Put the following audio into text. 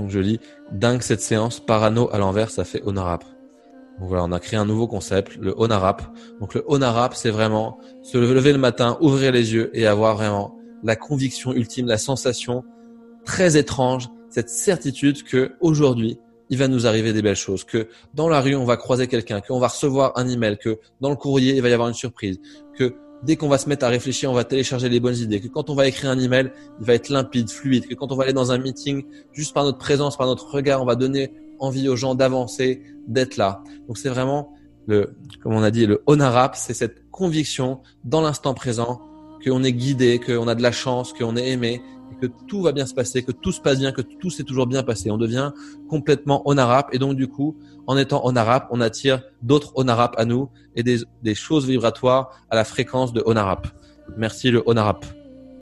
Donc je lis dingue cette séance, parano à l'envers, ça fait Onarap. Donc voilà, on a créé un nouveau concept, le Onarap. Donc le Onarap, c'est vraiment se lever le matin, ouvrir les yeux et avoir vraiment la conviction ultime, la sensation très étrange, cette certitude que aujourd'hui, il va nous arriver des belles choses, que dans la rue, on va croiser quelqu'un, qu'on va recevoir un email, que dans le courrier, il va y avoir une surprise, que dès qu'on va se mettre à réfléchir, on va télécharger les bonnes idées, que quand on va écrire un email, il va être limpide, fluide, que quand on va aller dans un meeting, juste par notre présence, par notre regard, on va donner envie aux gens d'avancer, d'être là. Donc c'est vraiment le, comme on a dit, le honor c'est cette conviction dans l'instant présent qu'on est guidé, qu'on a de la chance, qu'on est aimé, que tout va bien se passer, que tout se passe bien, que tout s'est toujours bien passé. On devient complètement honarap et donc du coup, en étant honarap, on attire d'autres honarap à nous et des, choses vibratoires à la fréquence de honarap. Merci le honarap.